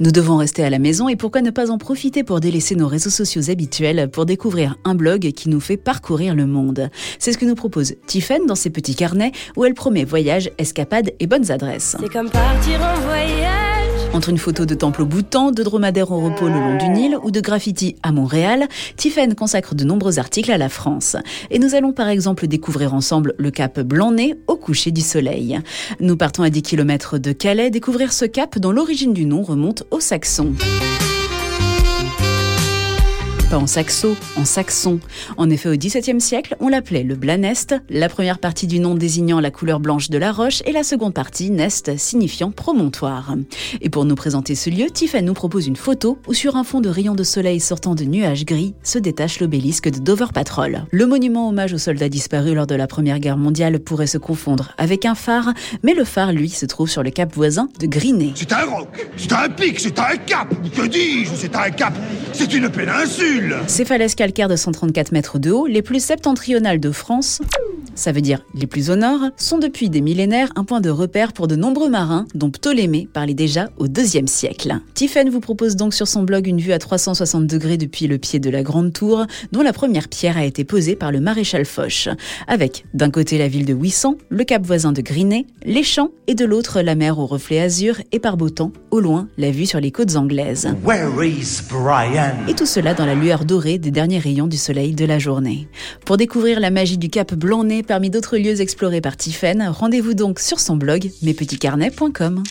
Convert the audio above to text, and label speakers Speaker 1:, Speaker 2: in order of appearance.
Speaker 1: Nous devons rester à la maison et pourquoi ne pas en profiter pour délaisser nos réseaux sociaux habituels pour découvrir un blog qui nous fait parcourir le monde. C'est ce que nous propose Tiffen dans ses petits carnets où elle promet voyages, escapades et bonnes adresses.
Speaker 2: C'est comme partir en voyage.
Speaker 1: Entre une photo de temple au Bhoutan, de dromadaires au repos le long du Nil ou de graffiti à Montréal, Tiffen consacre de nombreux articles à la France. Et nous allons par exemple découvrir ensemble le cap Blanc-Nez au coucher du soleil. Nous partons à 10 km de Calais découvrir ce cap dont l'origine du nom remonte aux Saxons pas en saxo, en saxon. En effet, au XVIIe siècle, on l'appelait le Blanest, la première partie du nom désignant la couleur blanche de la roche et la seconde partie, nest, signifiant promontoire. Et pour nous présenter ce lieu, Tiffany nous propose une photo où sur un fond de rayons de soleil sortant de nuages gris se détache l'obélisque de Dover Patrol. Le monument hommage aux soldats disparus lors de la Première Guerre mondiale pourrait se confondre avec un phare, mais le phare, lui, se trouve sur le cap voisin de Grinet.
Speaker 3: C'est un roc, c'est un pic, c'est un cap, que dis-je, c'est un cap, c'est une péninsule
Speaker 1: ces falaises calcaires de 134 mètres de haut, les plus septentrionales de France, ça veut dire les plus au nord, sont depuis des millénaires un point de repère pour de nombreux marins, dont Ptolémée parlait déjà au IIe siècle. Tiffen vous propose donc sur son blog une vue à 360 degrés depuis le pied de la Grande Tour, dont la première pierre a été posée par le maréchal Foch, avec d'un côté la ville de Ouissant, le cap voisin de Grinet, les champs, et de l'autre la mer au reflet azur et par beau temps, au loin, la vue sur les côtes anglaises. Et tout cela dans la lueur dorée des derniers rayons du soleil de la journée. Pour découvrir la magie du Cap Parmi d'autres lieux explorés par Tiffen, rendez-vous donc sur son blog mespetitscarnets.com.